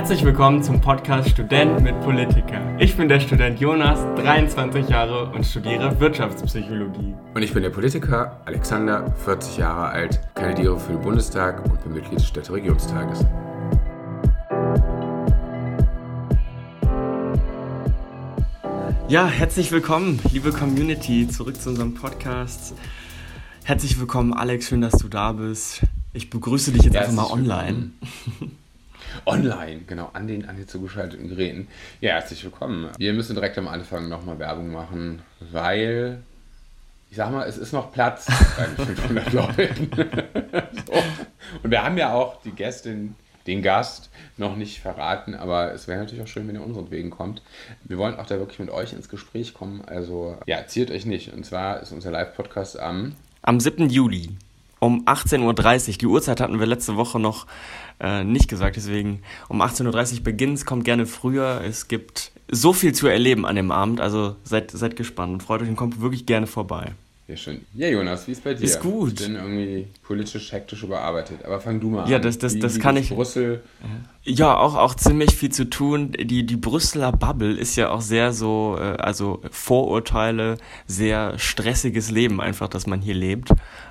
Herzlich willkommen zum Podcast Student mit Politiker. Ich bin der Student Jonas, 23 Jahre und studiere Wirtschaftspsychologie. Und ich bin der Politiker Alexander, 40 Jahre alt, kandidiere für den Bundestag und bin Mitglied des Städteregionstages. Ja, herzlich willkommen, liebe Community, zurück zu unserem Podcast. Herzlich willkommen, Alex, schön, dass du da bist. Ich begrüße dich jetzt ja, einfach mal online. Online, genau, an den, an den zugeschalteten Geräten. Ja, herzlich willkommen. Wir müssen direkt am Anfang nochmal Werbung machen, weil, ich sag mal, es ist noch Platz bei 500 Leuten. so. Und wir haben ja auch die Gästin, den Gast noch nicht verraten, aber es wäre natürlich auch schön, wenn ihr unseren Wegen kommt. Wir wollen auch da wirklich mit euch ins Gespräch kommen, also ja, ziert euch nicht. Und zwar ist unser Live-Podcast am... Am 7. Juli um 18.30 Uhr. Die Uhrzeit hatten wir letzte Woche noch äh, nicht gesagt. Deswegen um 18.30 Uhr beginnt Kommt gerne früher. Es gibt so viel zu erleben an dem Abend. Also seid, seid gespannt und freut euch und kommt wirklich gerne vorbei. Ja, schön. Ja, Jonas, wie ist bei dir? Ist gut. Ich bin irgendwie politisch hektisch überarbeitet. Aber fang du mal an. Ja, das, das, wie, das wie kann ich. Brüssel. Ja, auch, auch ziemlich viel zu tun. Die, die Brüsseler Bubble ist ja auch sehr so, äh, also Vorurteile, sehr stressiges Leben einfach, dass man hier lebt.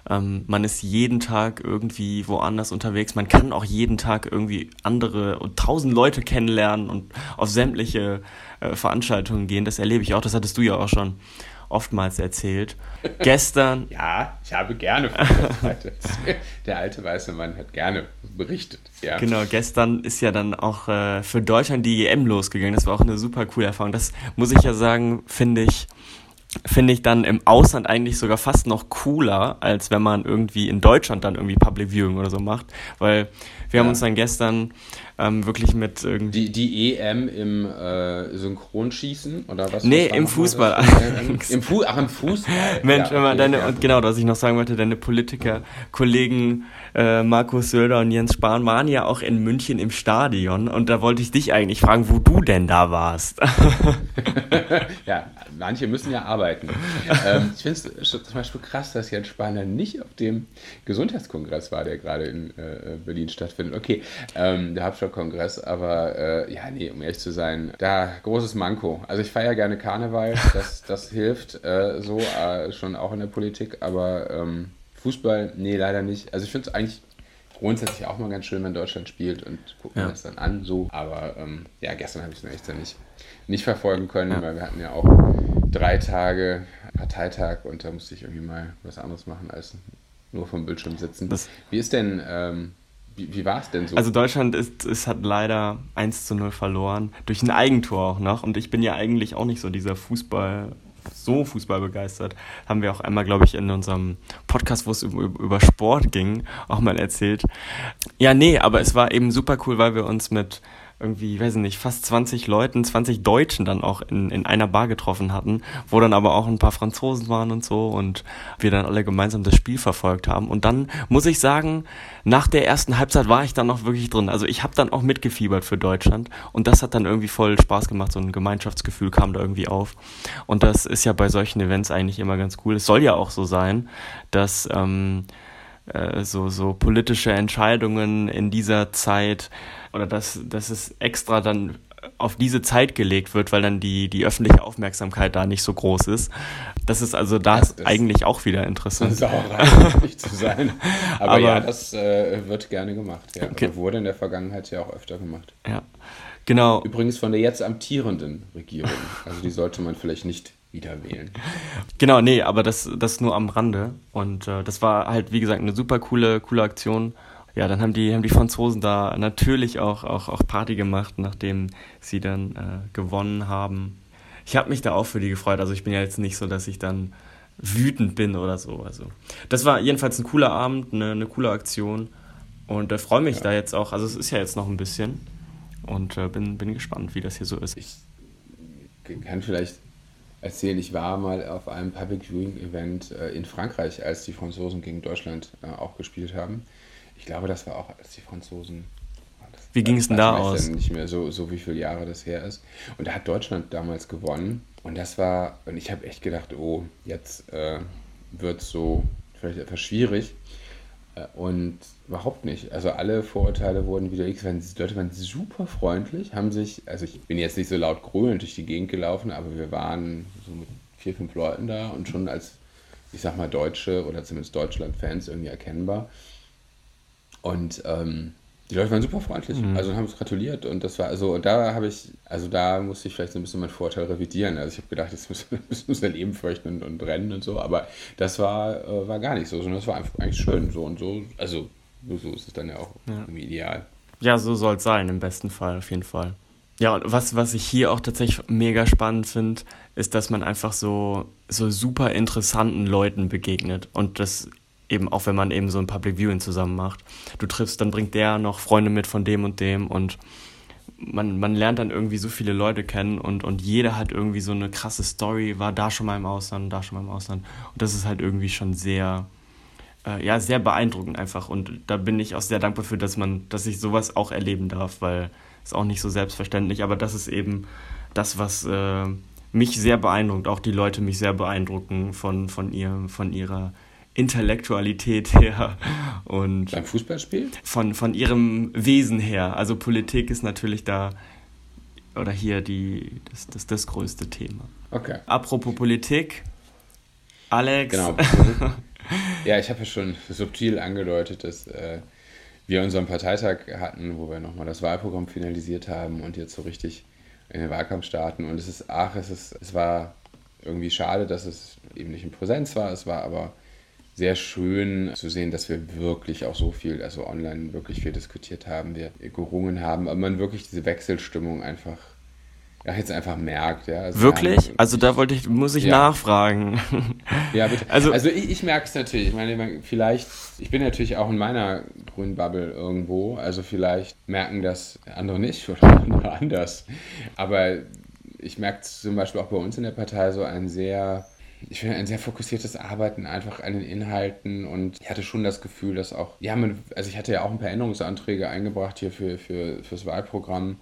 Ähm, man ist jeden Tag irgendwie woanders unterwegs. Man kann auch jeden Tag irgendwie andere und tausend Leute kennenlernen und auf sämtliche äh, Veranstaltungen gehen. Das erlebe ich auch. Das hattest du ja auch schon oftmals erzählt. Gestern. ja, ich habe gerne Der alte weiße Mann hat gerne berichtet. Ja. Genau, gestern ist ja dann auch äh, für Deutschland die EM losgegangen. Das war auch eine super coole Erfahrung. Das muss ich ja sagen, finde ich finde ich dann im Ausland eigentlich sogar fast noch cooler, als wenn man irgendwie in Deutschland dann irgendwie Public Viewing oder so macht. Weil wir ja. haben uns dann gestern ähm, wirklich mit irgendwie. Die, die EM im äh, Synchronschießen oder was? Nee, im Fußball. Im Fu Ach, im Fußball. Mensch, ja, okay, deine, ja. und genau, was ich noch sagen wollte, deine Politiker-Kollegen äh, Markus Söder und Jens Spahn waren ja auch in München im Stadion und da wollte ich dich eigentlich fragen, wo du denn da warst. ja, manche müssen ja arbeiten. ähm, ich finde es zum Beispiel krass, dass Jens Spahn nicht auf dem Gesundheitskongress war, der gerade in äh, Berlin stattfindet. Okay, ähm, der Hauptstadtkongress, aber äh, ja, nee, um ehrlich zu sein, da großes Manko. Also ich feiere gerne Karneval, das, das hilft äh, so äh, schon auch in der Politik, aber ähm, Fußball, nee, leider nicht. Also ich finde es eigentlich grundsätzlich auch mal ganz schön, wenn Deutschland spielt und gucken ja. das dann an, so. Aber ähm, ja, gestern habe ich es echt nicht, nicht verfolgen können, ja. weil wir hatten ja auch drei Tage Parteitag und da musste ich irgendwie mal was anderes machen als nur vom Bildschirm sitzen. Das wie ist denn, ähm, wie, wie war es denn so? Also Deutschland ist, ist, hat leider 1 zu 0 verloren, durch ein Eigentor auch noch. Und ich bin ja eigentlich auch nicht so dieser Fußball, so Fußball begeistert. Haben wir auch einmal, glaube ich, in unserem Podcast, wo es über, über Sport ging, auch mal erzählt. Ja, nee, aber es war eben super cool, weil wir uns mit irgendwie, weiß ich nicht, fast 20 Leuten, 20 Deutschen dann auch in, in einer Bar getroffen hatten, wo dann aber auch ein paar Franzosen waren und so und wir dann alle gemeinsam das Spiel verfolgt haben. Und dann muss ich sagen, nach der ersten Halbzeit war ich dann noch wirklich drin. Also ich habe dann auch mitgefiebert für Deutschland und das hat dann irgendwie voll Spaß gemacht. So ein Gemeinschaftsgefühl kam da irgendwie auf. Und das ist ja bei solchen Events eigentlich immer ganz cool. Es soll ja auch so sein, dass ähm, äh, so, so politische Entscheidungen in dieser Zeit oder dass, dass es extra dann auf diese Zeit gelegt wird, weil dann die, die öffentliche Aufmerksamkeit da nicht so groß ist. Das ist also das, das eigentlich auch wieder interessant. Sauerei, nicht zu sein. Aber, Aber ja, das äh, wird gerne gemacht. Ja. Okay. wurde in der Vergangenheit ja auch öfter gemacht. Ja, genau. Übrigens von der jetzt amtierenden Regierung. Also die sollte man vielleicht nicht wieder wählen. Genau, nee, aber das, das nur am Rande. Und äh, das war halt, wie gesagt, eine super coole, coole Aktion ja, dann haben die, haben die Franzosen da natürlich auch, auch, auch Party gemacht, nachdem sie dann äh, gewonnen haben. Ich habe mich da auch für die gefreut. Also ich bin ja jetzt nicht so, dass ich dann wütend bin oder so. Also das war jedenfalls ein cooler Abend, eine, eine coole Aktion. Und äh, freue mich ja. da jetzt auch. Also es ist ja jetzt noch ein bisschen. Und äh, bin, bin gespannt, wie das hier so ist. Ich kann vielleicht erzählen, ich war mal auf einem Public Viewing Event äh, in Frankreich, als die Franzosen gegen Deutschland äh, auch gespielt haben. Ich glaube, das war auch, als die Franzosen. Wie ging es denn da aus? Nicht mehr so, so wie viele Jahre das her ist. Und da hat Deutschland damals gewonnen. Und das war, und ich habe echt gedacht, oh, jetzt äh, wird es so vielleicht etwas schwierig. Äh, und überhaupt nicht. Also alle Vorurteile wurden wieder X. Die Leute waren super freundlich, haben sich, also ich bin jetzt nicht so laut grölend durch die Gegend gelaufen, aber wir waren so mit vier, fünf Leuten da und schon als, ich sag mal, Deutsche oder zumindest Deutschland-Fans irgendwie erkennbar. Und ähm, die Leute waren super freundlich, mhm. also haben uns gratuliert und das war, also da habe ich, also da musste ich vielleicht so ein bisschen meinen Vorteil revidieren. Also ich habe gedacht, jetzt müssen, müssen wir sein Leben fürchten und, und, rennen und so, aber das war, äh, war gar nicht so, sondern das war einfach eigentlich schön so und so, also so ist es dann ja auch ja. ideal. Ja, so soll es sein, im besten Fall, auf jeden Fall. Ja, und was, was ich hier auch tatsächlich mega spannend finde, ist, dass man einfach so, so super interessanten Leuten begegnet und das eben auch wenn man eben so ein Public Viewing zusammen macht. Du triffst, dann bringt der noch Freunde mit von dem und dem und man, man lernt dann irgendwie so viele Leute kennen und, und jeder hat irgendwie so eine krasse Story, war da schon mal im Ausland, da schon mal im Ausland. Und das ist halt irgendwie schon sehr, äh, ja, sehr beeindruckend einfach. Und da bin ich auch sehr dankbar für, dass man, dass ich sowas auch erleben darf, weil es auch nicht so selbstverständlich, aber das ist eben das, was äh, mich sehr beeindruckt, auch die Leute mich sehr beeindrucken von, von, ihr, von ihrer Intellektualität her und beim Fußballspiel von von ihrem Wesen her. Also Politik ist natürlich da oder hier die das das, das größte Thema. Okay. Apropos Politik, Alex. Genau. ja, ich habe ja schon subtil angedeutet, dass äh, wir unseren Parteitag hatten, wo wir nochmal das Wahlprogramm finalisiert haben und jetzt so richtig in den Wahlkampf starten. Und es ist, ach, es ist, es war irgendwie schade, dass es eben nicht in Präsenz war. Es war aber sehr schön zu sehen, dass wir wirklich auch so viel, also online wirklich viel diskutiert haben, wir gerungen haben, aber man wirklich diese Wechselstimmung einfach ja, jetzt einfach merkt. Ja. Also Wirklich? also da wollte ich, muss ich ja. nachfragen. Ja, bitte. Also, also ich, ich merke es natürlich. Ich meine, vielleicht, ich bin natürlich auch in meiner grünen Bubble irgendwo, also vielleicht merken das andere nicht oder andere anders. Aber ich merke zum Beispiel auch bei uns in der Partei so ein sehr ich finde, ein sehr fokussiertes Arbeiten einfach an den Inhalten und ich hatte schon das Gefühl, dass auch, ja, man, also ich hatte ja auch ein paar Änderungsanträge eingebracht hier für, für, fürs Wahlprogramm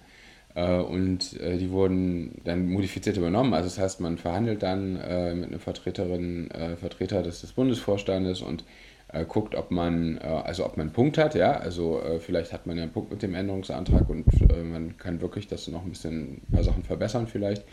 äh, und äh, die wurden dann modifiziert übernommen. Also das heißt, man verhandelt dann äh, mit einer Vertreterin, äh, Vertreter des, des Bundesvorstandes und äh, guckt, ob man, äh, also ob man einen Punkt hat, ja, also vielleicht hat man ja einen Punkt mit dem Änderungsantrag und man kann wirklich das noch ein bisschen, ein paar Sachen verbessern vielleicht.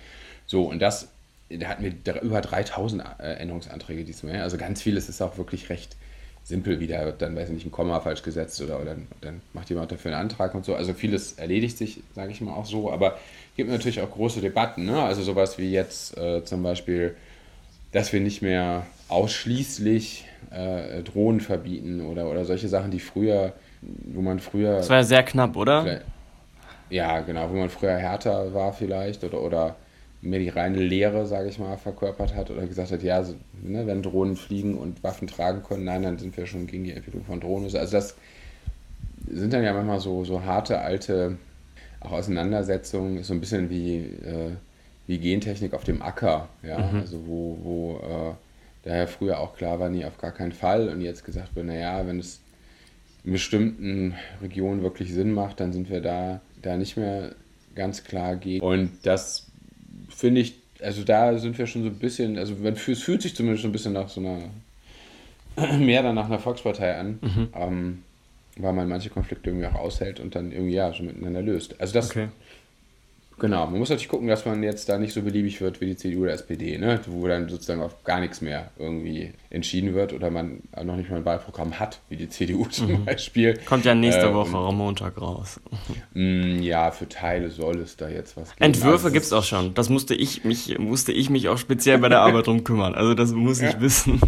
So, und das da hatten wir über 3000 äh, Änderungsanträge diesmal. Also ganz vieles ist auch wirklich recht simpel, wie da dann, weiß ich nicht, ein Komma falsch gesetzt oder, oder dann macht jemand dafür einen Antrag und so. Also vieles erledigt sich, sage ich mal, auch so, aber es gibt natürlich auch große Debatten. Ne? Also sowas wie jetzt äh, zum Beispiel, dass wir nicht mehr ausschließlich äh, Drohnen verbieten oder, oder solche Sachen, die früher, wo man früher. Das war ja sehr knapp, oder? Ja, genau, wo man früher härter war vielleicht oder, oder mehr die reine Lehre, sage ich mal, verkörpert hat oder gesagt hat, ja, so, ne, wenn Drohnen fliegen und Waffen tragen können, nein, dann sind wir schon gegen die Entwicklung von Drohnen. Also das sind dann ja manchmal so, so harte, alte auch Auseinandersetzungen, so ein bisschen wie, äh, wie Gentechnik auf dem Acker, ja, mhm. also wo, wo äh, daher früher auch klar war, nie auf gar keinen Fall und jetzt gesagt wird, naja, wenn es in bestimmten Regionen wirklich Sinn macht, dann sind wir da, da nicht mehr ganz klar gegen. Und das finde ich, also da sind wir schon so ein bisschen, also es fühlt sich zumindest so ein bisschen nach so einer, mehr dann nach einer Volkspartei an, mhm. ähm, weil man manche Konflikte irgendwie auch aushält und dann irgendwie ja schon miteinander löst. Also das okay. Genau, man muss natürlich gucken, dass man jetzt da nicht so beliebig wird wie die CDU oder SPD, ne? wo dann sozusagen auf gar nichts mehr irgendwie entschieden wird oder man noch nicht mal ein Wahlprogramm hat, wie die CDU zum mhm. Beispiel. Kommt ja nächste äh, Woche am Montag raus. Mh, mm, ja, für Teile soll es da jetzt was geben. Entwürfe also, gibt es auch schon. Das musste ich, mich, musste ich mich auch speziell bei der Arbeit drum kümmern. Also das muss ich wissen.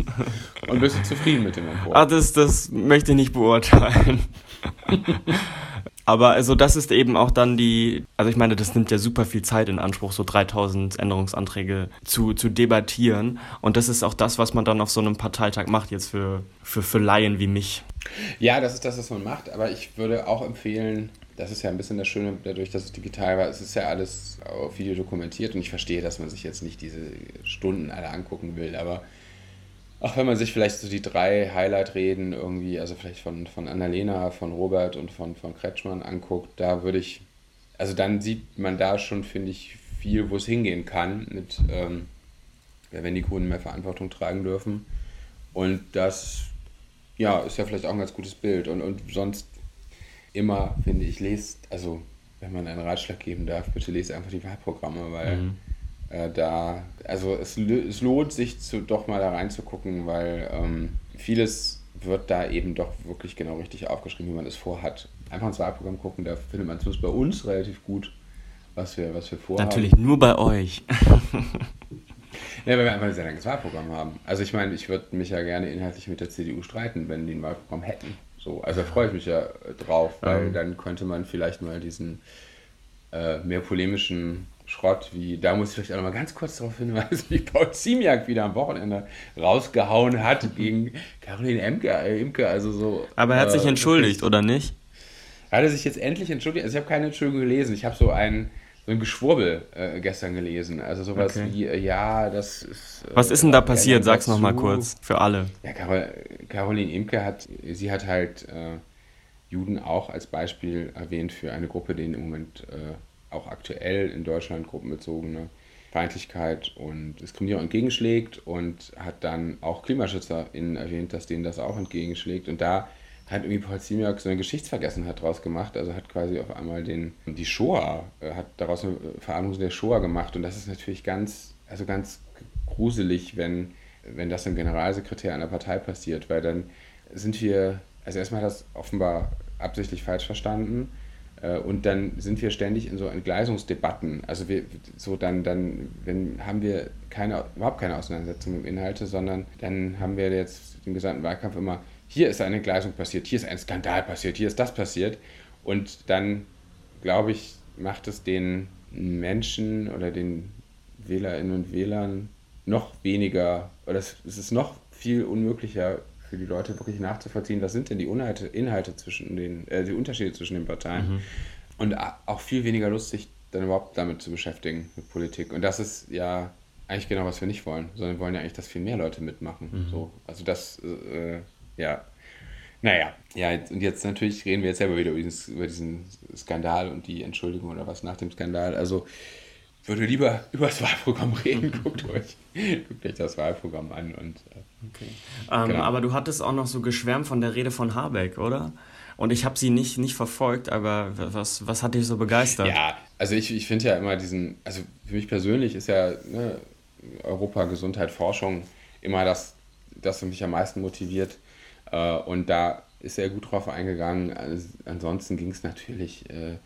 Und bist du zufrieden mit dem Entwurf? Ach, das, das möchte ich nicht beurteilen. Aber also das ist eben auch dann die, also ich meine, das nimmt ja super viel Zeit in Anspruch, so 3000 Änderungsanträge zu, zu debattieren. Und das ist auch das, was man dann auf so einem Parteitag macht, jetzt für, für, für Laien wie mich. Ja, das ist das, was man macht. Aber ich würde auch empfehlen, das ist ja ein bisschen das Schöne, dadurch, dass es digital war, es ist ja alles auf Video dokumentiert und ich verstehe, dass man sich jetzt nicht diese Stunden alle angucken will, aber auch wenn man sich vielleicht so die drei Highlight-Reden irgendwie, also vielleicht von, von Annalena, von Robert und von, von Kretschmann anguckt, da würde ich, also dann sieht man da schon, finde ich, viel, wo es hingehen kann, mit, ähm, wenn die Grünen mehr Verantwortung tragen dürfen. Und das ja, ist ja vielleicht auch ein ganz gutes Bild. Und, und sonst immer, finde ich, lest, also wenn man einen Ratschlag geben darf, bitte lest einfach die Wahlprogramme, weil mhm. Äh, da, also es, es lohnt sich zu, doch mal da reinzugucken, weil ähm, vieles wird da eben doch wirklich genau richtig aufgeschrieben, wie man es vorhat. Einfach ins Wahlprogramm gucken, da findet man zumindest bei uns relativ gut, was wir, was wir vorhaben. Natürlich nur bei euch. Ja, weil wir einfach ein sehr langes Wahlprogramm haben. Also ich meine, ich würde mich ja gerne inhaltlich mit der CDU streiten, wenn die ein Wahlprogramm hätten. So, also da freue ich mich ja drauf, weil ähm. dann könnte man vielleicht mal diesen äh, mehr polemischen Schrott, wie, da muss ich vielleicht auch noch mal ganz kurz darauf hinweisen, wie Paul Ziemiak wieder am Wochenende rausgehauen hat gegen Caroline Imke, äh, Imke also so. Aber er hat äh, sich entschuldigt, oder nicht? Hat er sich jetzt endlich entschuldigt? Also ich habe keine Entschuldigung gelesen. Ich habe so ein so ein Geschwurbel äh, gestern gelesen. Also sowas okay. wie, äh, ja, das ist. Äh, Was ist denn da passiert? Sag's nochmal kurz für alle. Ja, Carol, Caroline Imke hat, sie hat halt äh, Juden auch als Beispiel erwähnt für eine Gruppe, denen im Moment äh, auch aktuell in Deutschland gruppenbezogene Feindlichkeit und Diskriminierung entgegenschlägt und hat dann auch KlimaschützerInnen erwähnt, dass denen das auch entgegenschlägt. Und da hat irgendwie Paul Ziemiak so eine Geschichtsvergessenheit draus gemacht. Also hat quasi auf einmal den, die Shoah, äh, hat daraus eine Verarmung der Shoah gemacht. Und das ist natürlich ganz, also ganz gruselig, wenn, wenn das im Generalsekretär einer Partei passiert, weil dann sind wir, also erstmal hat das offenbar absichtlich falsch verstanden. Äh, und dann sind wir ständig in so Entgleisungsdebatten. Also wir so dann, dann, wenn haben wir keine, überhaupt keine Auseinandersetzung mit Inhalte, sondern dann haben wir jetzt den gesamten Wahlkampf immer hier ist eine Entgleisung passiert, hier ist ein Skandal passiert, hier ist das passiert. Und dann, glaube ich, macht es den Menschen oder den Wählerinnen und Wählern noch weniger, oder es ist noch viel unmöglicher für die Leute wirklich nachzuvollziehen, was sind denn die Inhalte, Inhalte zwischen den, äh, die Unterschiede zwischen den Parteien. Mhm. Und auch viel weniger lustig, dann überhaupt damit zu beschäftigen, mit Politik. Und das ist ja eigentlich genau, was wir nicht wollen, sondern wir wollen ja eigentlich, dass viel mehr Leute mitmachen. Mhm. So, also das äh, ja. Naja, ja, und jetzt natürlich reden wir jetzt selber wieder über diesen, über diesen Skandal und die Entschuldigung oder was nach dem Skandal. Also würde lieber über das Wahlprogramm reden. Guckt euch, guckt euch das Wahlprogramm an. Und, äh, okay. Ähm, genau. Aber du hattest auch noch so geschwärmt von der Rede von Habeck, oder? Und ich habe sie nicht, nicht verfolgt, aber was, was hat dich so begeistert? Ja, also ich, ich finde ja immer diesen, also für mich persönlich ist ja ne, Europa, Gesundheit, Forschung immer das, das was mich am meisten motiviert. Äh, und da ist er gut drauf eingegangen. Ansonsten ging es natürlich, äh,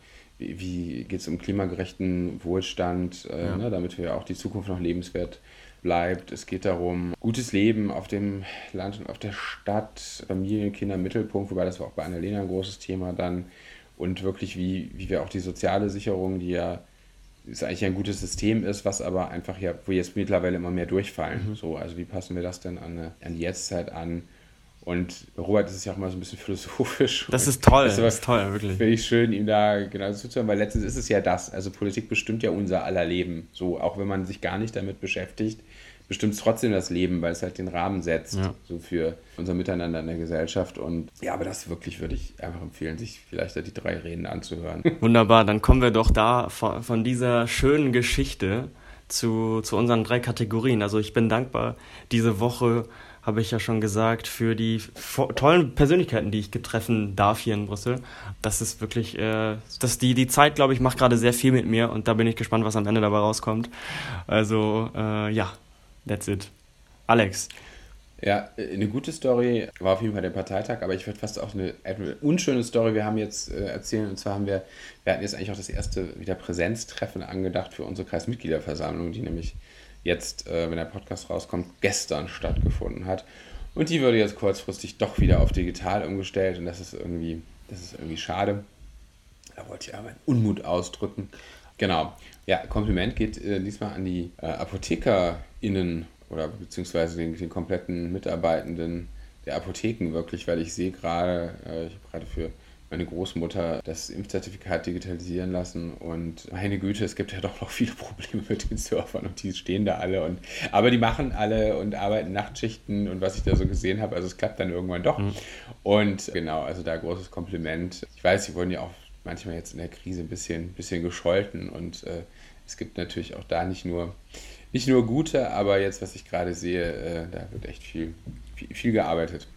wie, geht es um klimagerechten Wohlstand, äh, ja. ne, damit wir auch die Zukunft noch lebenswert bleibt. Es geht darum, gutes Leben auf dem Land und auf der Stadt, Familien, Kinder im Mittelpunkt, wobei das war auch bei Annalena ein großes Thema dann. Und wirklich, wie, wie wir auch die soziale Sicherung, die ja ist eigentlich ein gutes System ist, was aber einfach ja, wo jetzt mittlerweile immer mehr durchfallen. Mhm. So, also wie passen wir das denn an, an die Jetztzeit an? Und Robert ist ja auch mal so ein bisschen philosophisch. Das ist toll, das ist toll, wirklich. Finde ich schön, ihm da genau zuzuhören, weil letztens ist es ja das. Also Politik bestimmt ja unser aller Leben. So, auch wenn man sich gar nicht damit beschäftigt, bestimmt es trotzdem das Leben, weil es halt den Rahmen setzt, ja. so für unser Miteinander in der Gesellschaft. Und ja, aber das wirklich würde ich einfach empfehlen, sich vielleicht die drei Reden anzuhören. Wunderbar, dann kommen wir doch da von, von dieser schönen Geschichte zu, zu unseren drei Kategorien. Also ich bin dankbar, diese Woche habe ich ja schon gesagt, für die tollen Persönlichkeiten, die ich treffen darf hier in Brüssel. Das ist wirklich, äh, das die, die Zeit, glaube ich, macht gerade sehr viel mit mir und da bin ich gespannt, was am Ende dabei rauskommt. Also, äh, ja, that's it. Alex. Ja, eine gute Story war auf jeden Fall der Parteitag, aber ich würde fast auch eine, eine, unschöne Story, wir haben jetzt äh, erzählen, und zwar haben wir, wir hatten jetzt eigentlich auch das erste wieder Präsenztreffen angedacht für unsere Kreismitgliederversammlung, die nämlich jetzt, äh, wenn der Podcast rauskommt, gestern stattgefunden hat. Und die wurde jetzt kurzfristig doch wieder auf digital umgestellt und das ist irgendwie, das ist irgendwie schade. Da wollte ich aber meinen Unmut ausdrücken. Genau. Ja, Kompliment geht äh, diesmal an die äh, ApothekerInnen oder beziehungsweise den, den kompletten Mitarbeitenden der Apotheken wirklich, weil ich sehe gerade, äh, ich habe gerade für meine Großmutter das Impfzertifikat digitalisieren lassen und meine Güte, es gibt ja doch noch viele Probleme mit den Servern und die stehen da alle und aber die machen alle und arbeiten Nachtschichten und was ich da so gesehen habe, also es klappt dann irgendwann doch. Mhm. Und genau, also da großes Kompliment. Ich weiß, sie wurden ja auch manchmal jetzt in der Krise ein bisschen, bisschen gescholten und äh, es gibt natürlich auch da nicht nur nicht nur gute, aber jetzt, was ich gerade sehe, äh, da wird echt viel, viel, viel gearbeitet.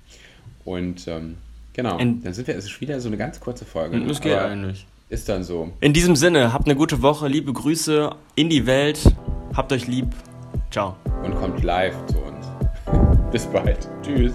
Und ähm, genau, In- dann sind wir, es ist wieder so eine ganz kurze Folge. Das geht aber eigentlich. Ist dann so. In diesem Sinne, habt eine gute Woche, liebe Grüße in die Welt. Habt euch lieb. Ciao. Und kommt live zu uns. Bis bald. Tschüss.